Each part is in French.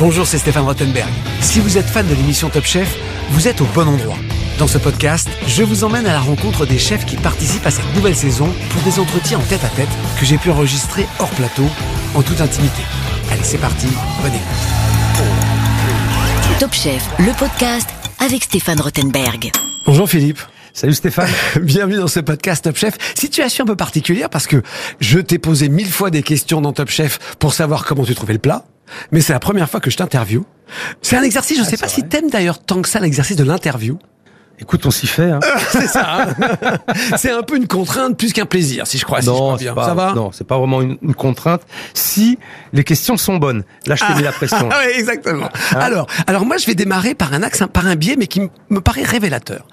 Bonjour, c'est Stéphane Rottenberg. Si vous êtes fan de l'émission Top Chef, vous êtes au bon endroit. Dans ce podcast, je vous emmène à la rencontre des chefs qui participent à cette nouvelle saison pour des entretiens en tête à tête que j'ai pu enregistrer hors plateau, en toute intimité. Allez, c'est parti, bonne écoute. Top Chef, le podcast avec Stéphane Rottenberg. Bonjour Philippe. Salut Stéphane. Bienvenue dans ce podcast Top Chef. Situation un peu particulière parce que je t'ai posé mille fois des questions dans Top Chef pour savoir comment tu trouvais le plat. Mais c'est la première fois que je t'interview. C'est un exercice, je ne sais pas si t'aimes d'ailleurs tant que ça l'exercice de l'interview. Écoute, on s'y fait. Hein. c'est ça. hein. c'est un peu une contrainte plus qu'un plaisir, si je crois. si je crois non, bien. c'est pas, ça va? non, c'est pas vraiment une, une contrainte. Si les questions sont bonnes, là je t'ai mis la pression. Ah ouais, exactement. Alors, alors moi je vais démarrer par un axe, par un biais, mais qui me paraît révélateur.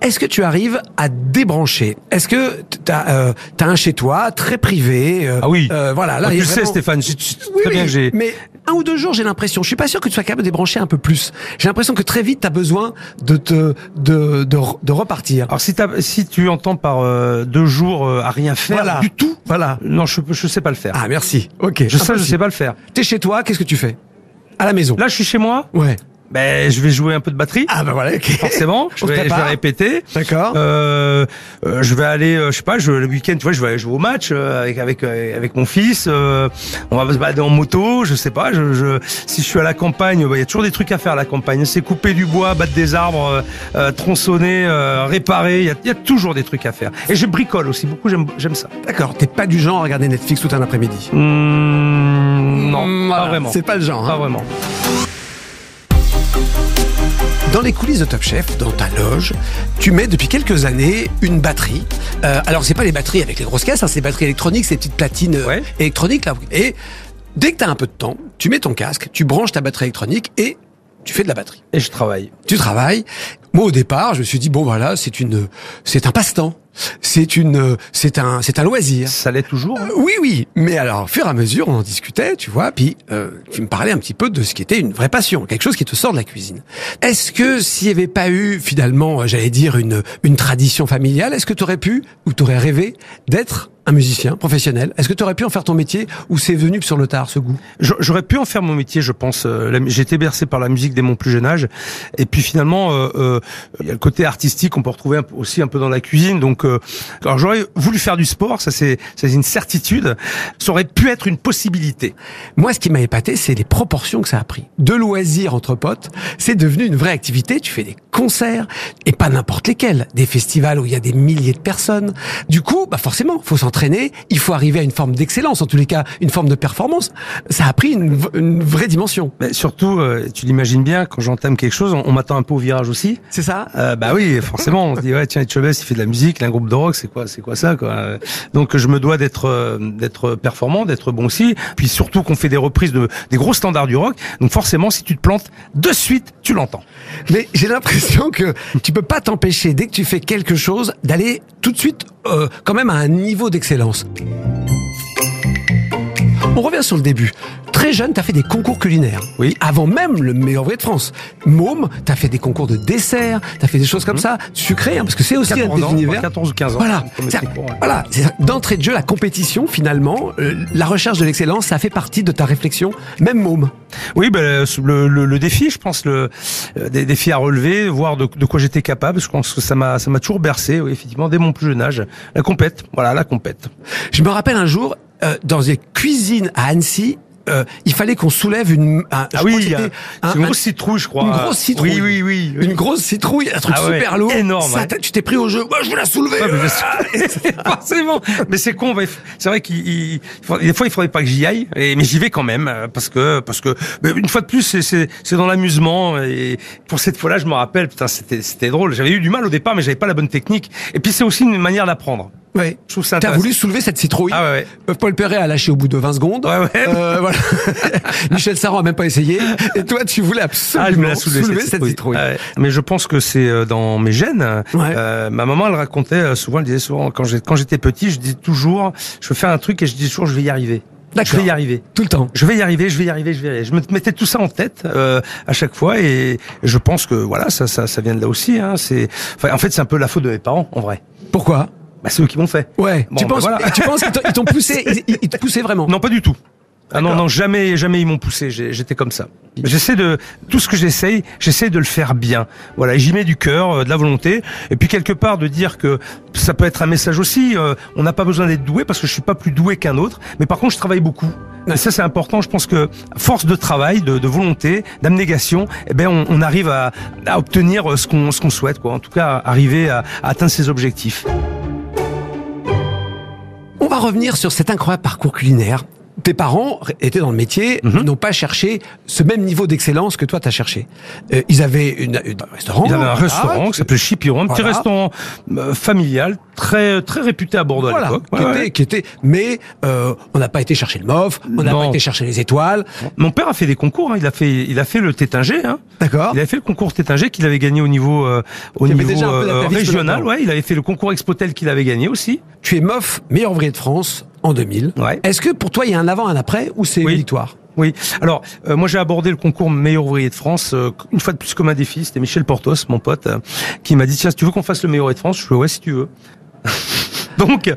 Est-ce que tu arrives à débrancher? Est-ce que t'as euh, as un chez toi très privé euh, Ah oui. euh, voilà. Là, Ah, y tu sais, vraiment- Stéphane. je- tu- Oui, très oui, bien que j'ai. Mais un ou deux jours, j'ai l'impression. Je suis pas sûr que tu sois capable de débrancher un peu plus. J'ai l'impression que très vite, tu as besoin de te de de, re- de repartir. Alors si, t'as- si tu entends par euh, deux jours euh, à rien faire Voilà. du tout, Voilà. non, je je sais pas le faire. Ah merci. Ok. je sais, je sais pas le faire. T'es chez toi, qu'est-ce que tu fais? À la maison. Là, je suis chez moi? Ouais. Ben, je vais jouer un peu de batterie. Ah bah voilà. ok. Forcément, je vais, je vais répéter. D'accord. Euh, euh, je vais aller, euh, je sais pas, je, le week-end, tu vois, je vais aller jouer au match euh, avec avec euh, avec mon fils. euh, on va se balader en moto, je sais pas. Je, je si je suis à la campagne, bah, il y a toujours des trucs à faire à la campagne. C'est couper du bois, battre des arbres, euh, euh, tronçonner, euh, réparer. Il y a, il y a toujours des trucs à faire. Et je bricole aussi beaucoup. J'aime j'aime ça. D'accord. T'es pas du genre à regarder Netflix tout un après-midi? Mmh, non, Mm, pas voilà. vraiment. C'est pas le genre. hein. Pas vraiment. Dans les coulisses de Top Chef, dans ta loge, tu mets depuis quelques années une batterie. Euh, alors c'est pas les batteries avec les grosses caisses, hein, c'est les batteries électroniques, ces petites platines euh, Ouais. électroniques là. Et dès que tu as un peu de temps, tu mets ton casque, tu branches ta batterie électronique et tu fais de la batterie. Et je travaille. Tu travailles. Moi au départ, je me suis dit bon voilà, c'est une c'est un passe-temps. C'est une c'est un c'est un loisir. Ça l'est toujours. hein. Euh, Oui, oui, mais alors, au fur et à mesure, on en discutait, tu vois, puis euh, tu me parlais un petit peu de ce qui était une vraie passion, quelque chose qui te sort de la cuisine. Est-ce que s'il n'y avait pas eu, finalement, euh, j'allais dire, une, une tradition familiale, est-ce que tu aurais pu, ou tu aurais rêvé, d'être un musicien professionnel Est-ce que tu aurais pu en faire ton métier, ou c'est venu sur le tard, ce goût? J'a- J'aurais pu en faire mon métier, je pense. Euh, J'ai été bercé par la musique dès mon plus jeune âge. Et puis finalement, euh, euh, il y a le côté artistique qu'on peut retrouver aussi un peu dans la cuisine. Donc, euh, alors j'aurais voulu faire du sport, ça c'est une certitude. Ça aurait pu être une possibilité. Moi, ce qui m'a épaté, c'est les proportions que ça a pris. De loisirs entre potes, c'est devenu une vraie activité. Tu fais des concerts, et pas n'importe lesquels. Des festivals où il y a des milliers de personnes. Du coup, bah forcément, faut s'entraîner. Il faut arriver à une forme d'excellence, en tous les cas, une forme de performance. Ça a pris une, vraie dimension. Mais surtout, euh, tu l'imagines bien, quand j'entame quelque chose, on, on m'attend un peu au virage aussi. C'est ça Euh, bah oui, forcément. On se dit ouais, tiens, Etchebest, il fait de la musique, il a un groupe de rock, c'est quoi, c'est quoi ça, quoi. Donc je me dois d'être euh, d'être performant, d'être bon aussi. Puis surtout qu'on fait des reprises de des gros standards du rock. Donc forcément, si tu te plantes, de suite, tu l'entends. Mais j'ai l'impression que tu peux pas t'empêcher, dès que tu fais quelque chose, d'aller tout de suite euh, quand même à un niveau d'excellence excellence. On revient sur le début. Très jeune, t'as fait des concours culinaires. Oui. Avant même le meilleur vrai de France. Môme, t'as fait des concours de dessert, t'as fait des choses comme ça, sucrées, hein, parce que c'est aussi un 14 des ans, univers. 14 ou 15 ans. Voilà, ouais. voilà, d'entrée de jeu, la compétition, finalement, euh, la recherche de l'excellence, ça fait partie de ta réflexion, même môme. Oui, ben, le, le, le défi, je pense, le euh, des défis à relever, voir de, de quoi j'étais capable. Je pense que ça m'a ça m'a toujours bercé, oui, effectivement, dès mon plus jeune âge. La compète, voilà, la compète. Je me rappelle un jour, euh, dans une cuisine à Annecy, euh, il fallait qu'on soulève une. un- Ah oui, un- une un- grosse citrouille, je crois. Une grosse citrouille. Oui, oui, oui. Une grosse citrouille, un truc Ah ouais, super lourd. énorme, Ça, ouais. Tu t'es pris au jeu. Moi, je veux la soulever. Ouais, mais. Forcément. Mais c'est con. C'est vrai qu'il, des fois, il faudrait pas que j'y aille. Et, mais j'y vais quand même euh, parce que, parce que, mais une fois de plus, c'est dans l'amusement. Et pour cette fois-là, je me rappelle, putain, c'était, c'était drôle. J'avais eu du mal au départ, mais j'avais pas la bonne technique. Et puis, c'est aussi une manière d'apprendre. Ouais. Je trouve ça T'as voulu soulever cette citrouille. Ah ouais, ouais. Euh, Paul Perret a lâché au bout de 20 secondes. Ouais, ouais. Euh, voilà. Michel Sarron a même pas essayé. Et toi, tu voulais absolument Ah, je me la soulever, soulever, cette citrouille. Ouais. Mais je pense que c'est euh, dans mes gènes. Ouais. Euh, ma maman, elle racontait euh, souvent, elle disait souvent, quand j'étais petit, je dis toujours, je faire un truc et je dis toujours, je vais y arriver. Je vais y arriver. Tout le temps. Je vais y arriver, je vais y arriver, je vais y arriver. Je me mettais tout ça en tête euh, à chaque fois et je pense que voilà, ça, ça, ça vient de là aussi. Hein. C'est, enfin, en fait, c'est un peu la faute de mes parents, en vrai. Pourquoi? Bah, c'est eux qui m'ont fait. Ouais. Bon, tu bah penses, voilà. tu penses qu'ils t'ont- poussé, ils, ils te poussaient vraiment. Non, pas du tout. Ah non, non, jamais, jamais ils m'ont poussé. J'ai- J'étais comme ça. J'essaie de tout ce que j'essaye, j'essaie de le faire bien. Voilà, et j'y mets du cœur, euh, de la volonté, et puis quelque part de dire que ça peut être un message aussi. euh, on n'a pas besoin d'être doué parce que je suis pas plus doué qu'un autre, mais par contre je travaille beaucoup. Et ça c'est important. Je pense que force de travail, de, de volonté, d'abnégation, eh ben on, on arrive à, à obtenir euh, ce qu'on ce qu'on souhaite, quoi. En tout cas, arriver à, à atteindre ses objectifs. Revenir sur cet incroyable parcours culinaire. Tes parents étaient dans le métier, Mhm. n'ont pas cherché ce même niveau d'excellence que toi t'as cherché. Euh, ils avaient une, une- un restaurant. Il avait un voilà, restaurant qui s'appelait Chipiron, un petit restaurant euh, familial, très très réputé à Bordeaux à Voilà, l'époque. qui, Ouais, était, ouais. qui était, mais euh, on n'a pas été chercher le MOF, on n'a pas été chercher les étoiles, Mon père a fait des concours. hein. Il a fait, il a fait le Tétinger. Hein. d'accord Il avait fait le concours Tétinger qu'il avait gagné au niveau, euh, au Il niveau régional. Ouais, il avait fait le concours Expotel qu'il avait gagné aussi. Tu es MOF, meilleur ouvrier de France en 2000. Ouais. Est-ce que pour toi il y a un avant, un après, ou c'est Oui. une victoire? Oui. Alors, euh, moi, j'ai abordé le concours meilleur ouvrier de France euh, une fois de plus comme un défi. C'était Michel Portos, mon pote, euh, qui m'a dit tiens, si tu veux qu'on fasse le meilleur ouvrier de France, je fais ouais, si tu veux. Donc.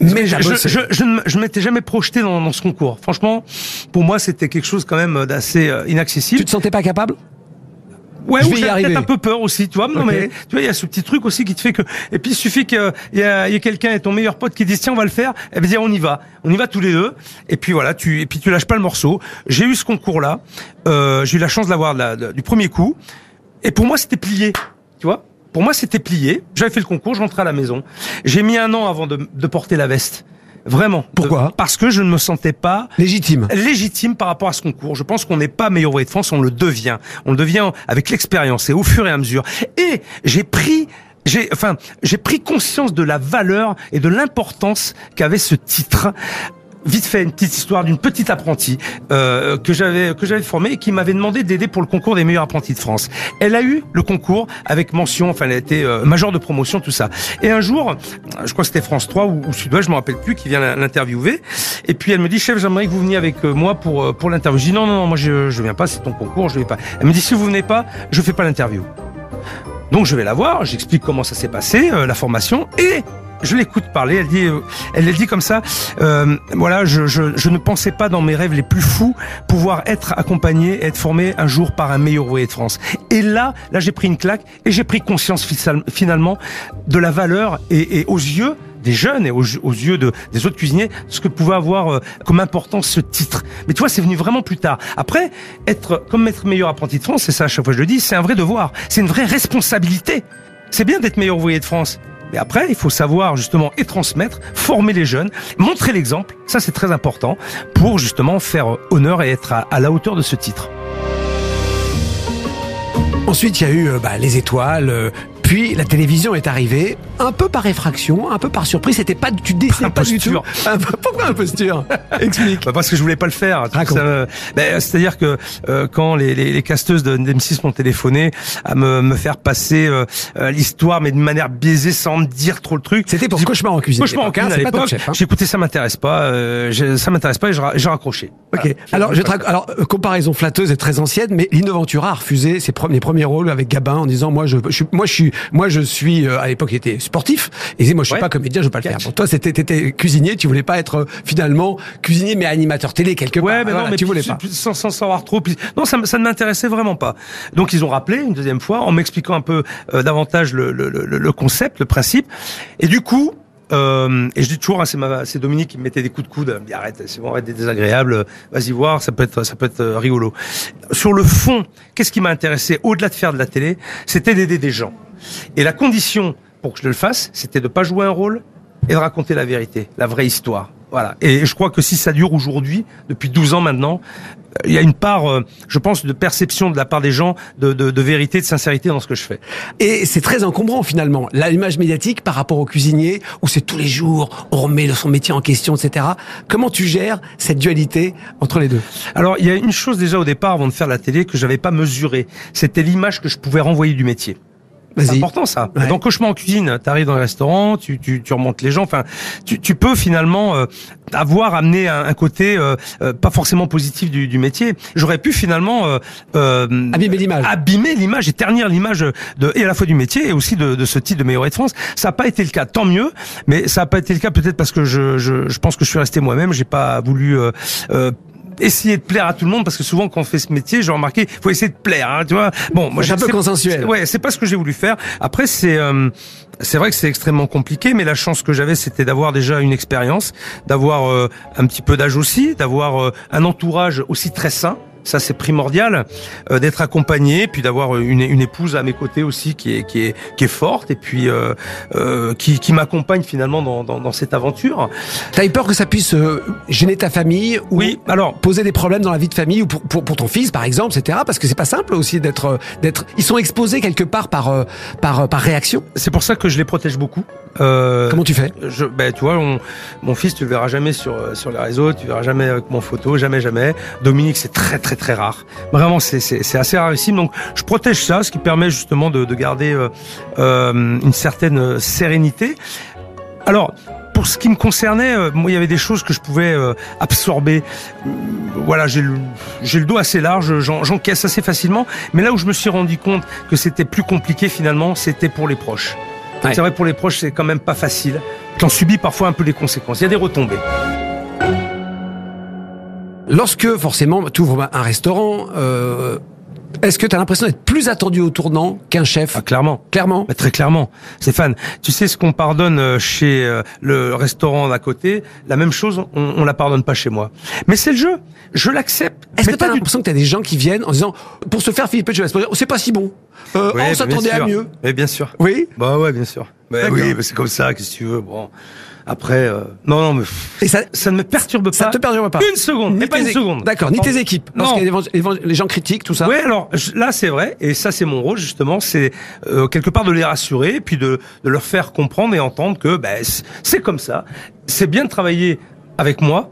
Mais je, bossé. je, je, ne je m'étais jamais projeté dans, dans ce concours. Franchement, pour moi, c'était quelque chose quand même d'assez euh, inaccessible. Tu te sentais pas capable? Ouais, Je ou vais y j'avais arriver. peut-être un peu peur aussi, tu vois. Non, mais tu vois, il y a ce petit truc aussi qui te fait que. Et puis il suffit qu'il y a, il y a quelqu'un et ton meilleur pote qui dit tiens on va le faire. Et bien on y va, on y va tous les deux. Et puis voilà, tu et puis tu lâches pas le morceau. J'ai eu ce concours là, euh, j'ai eu la chance de l'avoir de la- de- du premier coup. Et pour moi c'était plié, tu vois? Pour moi c'était plié. J'avais fait le concours, je rentrais à la maison. J'ai mis un an avant de, de porter la veste. Vraiment. Pourquoi Parce que je ne me sentais pas Légitime. légitime par rapport à ce concours. Je pense qu'on n'est pas meilleur ouvrier de France, on le devient. On le devient avec l'expérience et au fur et à mesure. Et j'ai pris j'ai enfin j'ai pris conscience de la valeur et de l'importance qu'avait ce titre. Vite fait une petite histoire d'une petite apprentie euh, que j'avais que j'avais formée et qui m'avait demandé d'aider pour le concours des meilleurs apprentis de France. Elle a eu le concours avec mention, enfin elle a été euh, major de promotion tout ça. Et un jour, je crois que c'était France 3 ou, ou Sud-Ouest, je me rappelle plus, qui vient l'in- l'interviewer. Et puis elle me dit chef, j'aimerais que vous veniez avec euh, moi pour euh, pour l'interview. Je dis non non non, moi je je viens pas, c'est ton concours, je vais pas. Elle me dit si vous venez pas, je fais pas l'interview. Donc je vais la voir, j'explique comment ça s'est passé, euh, la formation, et je l'écoute parler. Elle dit, euh, elle, dit comme ça, euh, voilà, je, je, je ne pensais pas dans mes rêves les plus fous pouvoir être accompagné, et être formé un jour par un meilleur ouvrier de France. Et là, là j'ai pris une claque et j'ai pris conscience finalement de la valeur et, aux yeux des jeunes et aux, aux yeux de, des autres cuisiniers ce que pouvait avoir euh, comme importance ce titre. Mais tu vois, c'est venu vraiment plus tard. Après, être comme être meilleur apprenti de France, c'est ça à chaque fois que je le dis, c'est un vrai devoir, c'est une vraie responsabilité. C'est bien d'être meilleur ouvrier de France. Mais après, il faut savoir justement et transmettre, former les jeunes, montrer l'exemple. Ça, c'est très important pour justement faire honneur et être à, la hauteur de ce titre. Ensuite, il y a eu euh, bah, les étoiles. Euh, puis la télévision est arrivée, un peu par effraction, un peu par surprise. C'était pas, tu décidais pas du tout. Pourquoi imposture Explique. Bah, parce que je voulais pas le faire. Me- ben, C'est-à-dire que euh, quand les, les, les casteuses de M6 m'ont téléphoné à me, me faire passer euh, euh, l'histoire, mais de manière biaisée, sans me dire trop le truc. C'était pour cauchemar en cuisine. Cauchemar en hein, cuisine à l'époque. Hein. Écouté, ça m'intéresse pas. Euh, ça m'intéresse pas et j'ai ra- j'ai raccroché. Ok. Voilà. Alors, je alors euh, comparaison flatteuse et très ancienne, mais Lino Ventura a refusé ses pre- les premiers rôles avec Gabin en disant moi je, je suis- moi je suis moi je suis euh, à l'époque il était sportif et moi je suis Ouais. pas comédien je veux pas le faire. Bon, toi c'était t'étais cuisinier, tu voulais pas être euh, finalement cuisinier mais animateur télé quelque part. Ouais, mais Voilà, non, mais tu voulais pas. sans, sans savoir trop. Non, ça, ça ne m'intéressait vraiment pas. Donc ils ont rappelé une deuxième fois en m'expliquant un peu euh, davantage le, le, le, le concept, le principe. Et du coup. Euh, et je dis toujours, hein, c'est ma- c'est Dominique qui me mettait des coups de coude. Dit arrête, c'est bon, arrête d'être désagréable. Vas-y voir, ça peut être, ça peut être euh, rigolo. Sur le fond, qu'est-ce qui m'a intéressé au-delà de faire de la télé, c'était d'aider des gens. Et la condition pour que je le fasse, c'était de pas jouer un rôle et de raconter la vérité, la vraie histoire. Voilà. Et je crois que si ça dure aujourd'hui, depuis 12 ans maintenant, euh, il y a une part, euh, je pense, de perception de la part des gens de, de, de vérité, de sincérité dans ce que je fais. Et c'est très encombrant finalement, l'image médiatique par rapport au cuisinier, où c'est tous les jours, on remet son métier en question, etc. Comment tu gères cette dualité entre les deux? Alors, il y a une chose déjà au départ, avant de faire la télé, que j'avais pas mesurée. C'était l'image que je pouvais renvoyer du métier. C'est important ça. Ouais. Dans Cauchemar en cuisine, tu arrives dans le restaurant, tu, tu, tu remontes les gens. Enfin, tu, tu peux finalement euh, avoir amené un, un côté euh, euh, pas forcément positif du, du métier. J'aurais pu finalement euh, euh, Abîmer l'image. abîmer l'image et ternir l'image de et à la fois du métier et aussi de, de ce titre de meilleur de France. Ça n'a pas été le cas, tant mieux. Mais ça n'a pas été le cas peut-être parce que je, je, je pense que je suis resté moi-même. J'ai pas voulu euh, euh, essayer de plaire à tout le monde parce que souvent quand on fait ce métier, j'ai remarqué, faut essayer de plaire, hein, tu vois. Bon, moi, j'ai un peu consensuel. Ouais, c'est pas ce que j'ai voulu faire. Après, c'est euh, c'est vrai que c'est extrêmement compliqué, mais la chance que j'avais, c'était d'avoir déjà une expérience, d'avoir euh, un petit peu d'âge aussi, d'avoir euh, un entourage aussi très sain ça c'est primordial euh, d'être accompagné, puis d'avoir une, une, épouse à mes côtés aussi qui est qui est qui est forte et puis euh, euh, qui, qui m'accompagne finalement dans, dans, dans, cette aventure. T'as eu peur que ça puisse euh, gêner ta famille ou oui, alors poser des problèmes dans la vie de famille ou pour, pour, pour ton fils par exemple, etc. Parce que c'est pas simple aussi d'être d'être ils sont exposés quelque part par euh, par par réaction. C'est pour ça que je les protège beaucoup. Comment tu fais je, ben, tu vois, on, mon fils, tu le verras jamais sur sur les réseaux, tu verras jamais avec mon photo, jamais jamais. Dominique, c'est très très très rare. Vraiment, c'est assez rarissime. Donc, je protège ça, ce qui permet justement de, de garder euh, euh, une certaine sérénité. Alors, pour ce qui me concernait, euh, moi, il y avait des choses que je pouvais euh, absorber. Voilà, j'ai le, j'ai le dos assez large, j'encaisse assez facilement. Mais là où je me suis rendu compte que c'était plus compliqué finalement, c'était pour les proches. Ouais. C'est vrai, pour les proches, c'est quand même pas facile. T'en subis parfois un peu les conséquences. Il y a des retombées. Lorsque forcément tu ouvres un restaurant, euh, est-ce que tu as l'impression d'être plus attendu au tournant qu'un chef ah, Clairement. Clairement bah, Très clairement. Stéphane, tu sais ce qu'on pardonne euh, chez euh, le restaurant d'à côté, la même chose, on, on la pardonne pas chez moi. Mais c'est le jeu, je l'accepte. Est-ce que tu as l'impression que tu as des gens qui viennent en disant, pour se faire Philippe Etchebest, c'est pas si bon, euh, oui, on s'attendait à mieux Mais bien sûr. Oui Bah ouais, bien sûr. Bah, oui, c'est comme ça, qu'est-ce que tu veux. Bon. Après, euh, non, non, mais et ça, ça ne me perturbe pas. Ça te perturbe pas. Une seconde, ni pas une seconde. D'accord, ni tes équipes. Non. les gens critiquent tout ça. Oui, alors là, c'est vrai, et ça, c'est mon rôle justement, c'est euh, quelque part de les rassurer, puis de, de leur faire comprendre et entendre que ben, c'est comme ça. C'est bien de travailler avec moi.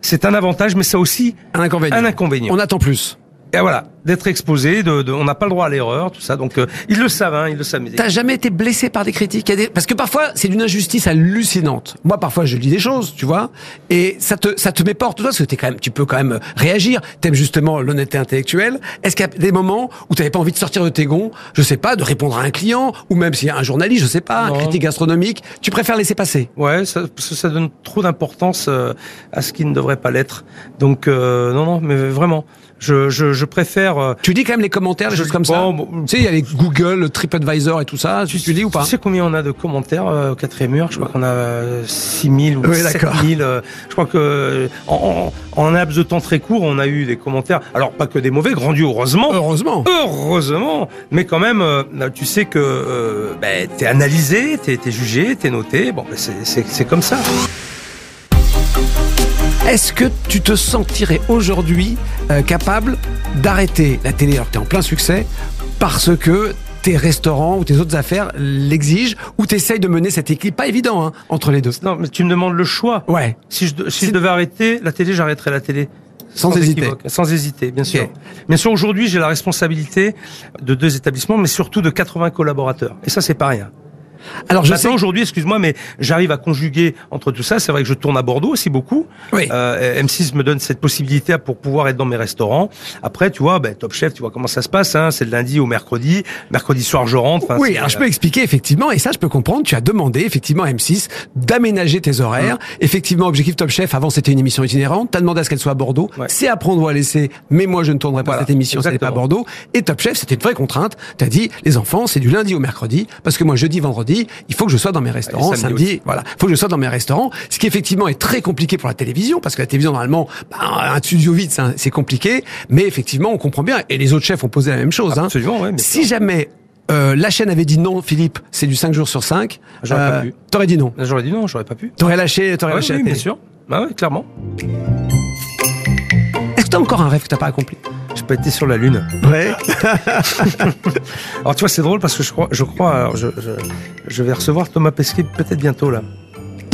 C'est un avantage, mais c'est aussi un inconvénient. Un inconvénient. On attend plus. Et voilà, d'être exposé, de, de on n'a pas le droit à l'erreur, tout ça. Donc euh, ils le savent, hein, ils le savent. T'as jamais été blessé par des critiques? Des... Parce que parfois c'est d'une injustice hallucinante. Moi parfois je dis des choses, tu vois, et ça te ça te met porte toi parce que t'es quand même, tu peux quand même réagir. T'aimes justement l'honnêteté intellectuelle. Est-ce qu'il y a des moments où t'avais pas envie de sortir de tes gonds, je sais pas, de répondre à un client ou même s'il y a un journaliste, je sais pas, un critique gastronomique, tu préfères laisser passer? Ouais, ça, parce que ça donne trop d'importance euh, à ce qui ne devrait pas l'être. Donc euh, non non, mais vraiment. Je, je, je, préfère. Euh, tu dis quand même les commentaires, des choses comme bon, ça. tu sais, il y a les Google, TripAdvisor et tout ça. Tu, tu dis ou pas Tu sais combien on a de commentaires euh, au quatrième mur? Je crois qu'on a 6000 ou oui, 7000. Euh, je crois que en, en, en, un laps de temps très court, on a eu des commentaires. Alors pas que des mauvais, grandus heureusement. Heureusement. Heureusement. Mais quand même, euh, tu sais que euh, ben, t'es analysé, t'es es jugé, t'es noté. Bon, ben, c'est comme ça. Est-ce que tu te sentirais aujourd'hui euh, capable d'arrêter la télé alors que tu es en plein succès parce que tes restaurants ou tes autres affaires l'exigent ou tu essayes de mener cet équilibre? Pas évident hein, entre les deux Non, mais tu me demandes le choix. Ouais. Si je, si je devais arrêter la télé, j'arrêterais la télé. Sans, sans hésiter. Équivoque. Sans hésiter, bien sûr. Bien sûr, aujourd'hui, j'ai la responsabilité de deux établissements, mais surtout de 80 collaborateurs. Et ça, c'est pas rien. Alors je Maintenant, aujourd'hui, excuse-moi, mais j'arrive à conjuguer entre tout ça. C'est vrai que je tourne à Bordeaux aussi beaucoup. Oui. Euh, M6 me donne cette possibilité pour pouvoir être dans mes restaurants. Après, tu vois, ben, Top Chef, tu vois comment ça se passe. Hein, c'est le lundi au mercredi. Mercredi soir, je rentre. Oui, alors je peux expliquer effectivement, et ça, je peux comprendre. Tu as demandé effectivement à M6 d'aménager tes horaires. Mmh. Effectivement, objectif Top Chef. Avant, c'était une émission itinérante. T'as demandé à ce qu'elle soit à Bordeaux. Ouais. C'est à prendre ou à laisser. Mais moi, je ne tournerai pas Voilà, cette émission. Si exactement. pas à Bordeaux. Et Top Chef, c'était une vraie contrainte. T'as dit, les enfants, c'est du lundi au mercredi, parce que moi, jeudi, vendredi, il faut que je sois dans mes restaurants. samedi voilà, faut que je sois dans mes restaurants. Ce qui effectivement est très compliqué pour la télévision, parce que la télévision normalement, bah, un studio vide, c'est compliqué. Mais effectivement, on comprend bien. Et les autres chefs ont posé la même chose. hein. Absolument, ouais, mais Si jamais euh, la chaîne avait dit non, Philippe, c'est du 5 jours sur 5, J'aurais pas pu. t'aurais dit non. J'aurais dit non, j'aurais pas pu. T'aurais lâché, t'aurais Ouais, lâché oui, la bien télé. sûr. Bah ouais, clairement. Est-ce que t'as encore un rêve que t'as pas accompli? J'ai pas été sur la lune. Ouais. Alors tu vois, c'est drôle parce que je crois, je crois, alors, je, je, je vais recevoir Thomas Pesquet peut-être bientôt là.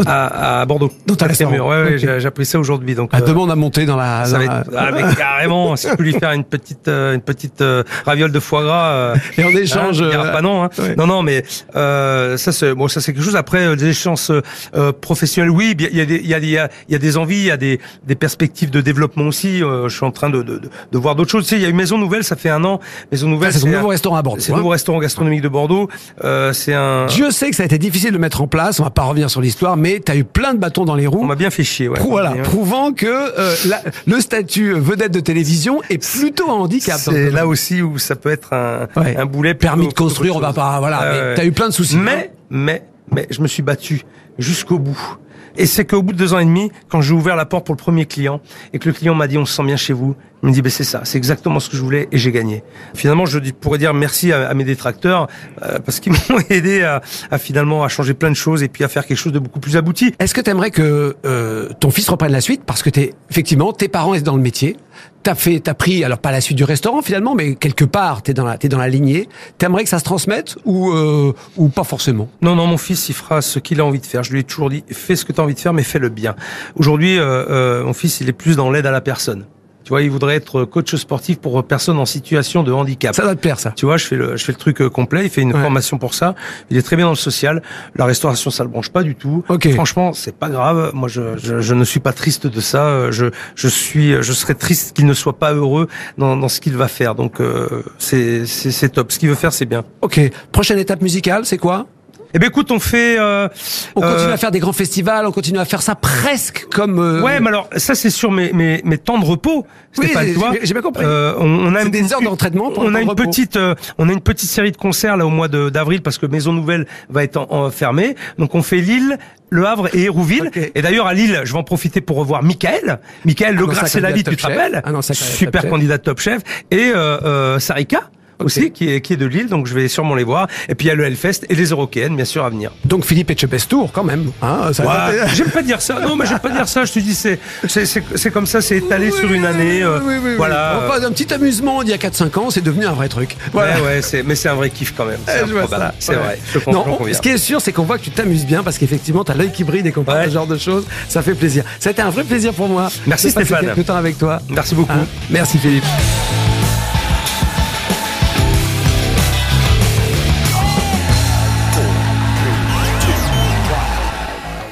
À, à Bordeaux. Dans ta. Ouais, ouais, Ok. j'ai appris ça aujourd'hui. Donc, Ah, euh, demande à monter dans la. ça dans va être, la- ah, mais carrément, si je peux lui faire une petite, euh, une petite euh, raviole de foie gras. euh, Et en échange. Hein, il euh, pas non, hein. ouais. non, non, mais euh, ça c'est bon, ça c'est quelque chose. Après euh, des échéances euh, professionnelles, oui, il y a des, il y a, il y a, il y a des envies, il y a des, des perspectives de développement aussi. Euh, je suis en train de, de, de, de voir d'autres choses. Tu sais, il y a une maison nouvelle, ça fait un an. Maison nouvelle, c'est ton un- nouveau restaurant à Bordeaux. c'est le hein. nouveau restaurant gastronomique de Bordeaux. Euh, c'est un. Dieu sait que ça a été difficile de mettre en place. On va pas revenir sur l'histoire, mais tu as eu plein de bâtons dans les roues. On m'a bien fait chier, ouais. Prou- voilà, Ouais. prouvant que euh, la- le statut vedette de télévision est plutôt un handicap. C'est là aussi où ça peut être un, Ouais. un boulet. Permis de construire, on va pas, voilà. Mais t'as eu plein de soucis. Mais, mais, mais, je me suis battu jusqu'au bout. Et c'est qu'au bout de deux ans et demi, quand j'ai ouvert la porte pour le premier client, et que le client m'a dit on se sent bien chez vous, me dit ben c'est ça, c'est exactement ce que je voulais et j'ai gagné. Finalement, je pourrais dire merci à, à mes détracteurs euh, parce qu'ils m'ont aidé à, à finalement à changer plein de choses et puis à faire quelque chose de beaucoup plus abouti. Est-ce que tu aimerais que euh, ton fils reprenne la suite? Parce que t'es effectivement tes parents étaient dans le métier, t'as fait, t'as pris alors pas la suite du restaurant finalement, mais quelque part t'es dans la t'es dans la lignée. T'aimerais que ça se transmette ou euh, ou pas forcément? Non, non, mon fils, il fera ce qu'il a envie de faire. Je lui ai toujours dit, fais ce que tu as envie de faire, mais fais-le bien. Aujourd'hui, euh, euh, mon fils, il est plus dans l'aide à la personne. Tu vois, il voudrait être coach sportif pour personnes en situation de handicap. Ça doit te plaire ça. Tu vois, je fais le, je fais le truc euh, complet. Il fait une Ouais. formation pour ça. Il est très bien dans le social. La restauration, ça le branche pas du tout. Ok. Franchement, c'est pas grave. Moi, je, je, je ne suis pas triste de ça. Euh, Je, je suis, je serais triste qu'il ne soit pas heureux dans, dans ce qu'il va faire. Donc, euh, c'est, c'est, c'est top. Ce qu'il veut faire, c'est bien. Ok. Prochaine étape musicale, c'est quoi? Eh ben, écoute, on fait. euh, On continue euh, à faire des grands festivals, on continue à faire ça presque comme. euh, Ouais, mais alors ça c'est sur mes, mes, mes temps de repos. Oui, j'ai- bien compris. Euh, on, on a une- des heures d'entraînement On a une repos. petite, euh, on a une petite série de concerts là au mois d'avril parce que Maison Nouvelle va être en, en- fermée. Donc on fait Lille. Le Havre et Hérouville. Et d'ailleurs, à Lille, je vais en profiter pour revoir Michael. Michael Ah Le non, Gras ça, et la vie, tu te rappelles Ah Super Top Chef. candidat Top Chef. Et Sarika aussi, qui est, qui est de Lille. Donc je vais sûrement les voir. Et puis il y a le Hellfest et les Eurokéennes, bien sûr, à venir. Donc Philippe Etchepestour quand même. Hein, Ouais, j'aime pas dire ça. Non, mais j'aime pas dire ça. Je te dis, c'est comme ça. C'est étalé sur une année. euh, Oui, oui, voilà. oui. Enfin, un petit amusement d'il y a 4-5 ans, c'est devenu un vrai truc. Voilà. Ouais, ouais, mais c'est un vrai kiff quand même. C'est Ouais. vrai. Je Non, on- ce qui est sûr, c'est qu'on voit que tu t'amuses bien parce qu'effectivement, t'as l'œil qui brille dès qu'on parle de ce genre de choses. Ça fait plaisir. Ça a été un vrai plaisir pour moi. Merci, Stéphane. quelques temps avec toi. Merci beaucoup. Hein Merci Philippe.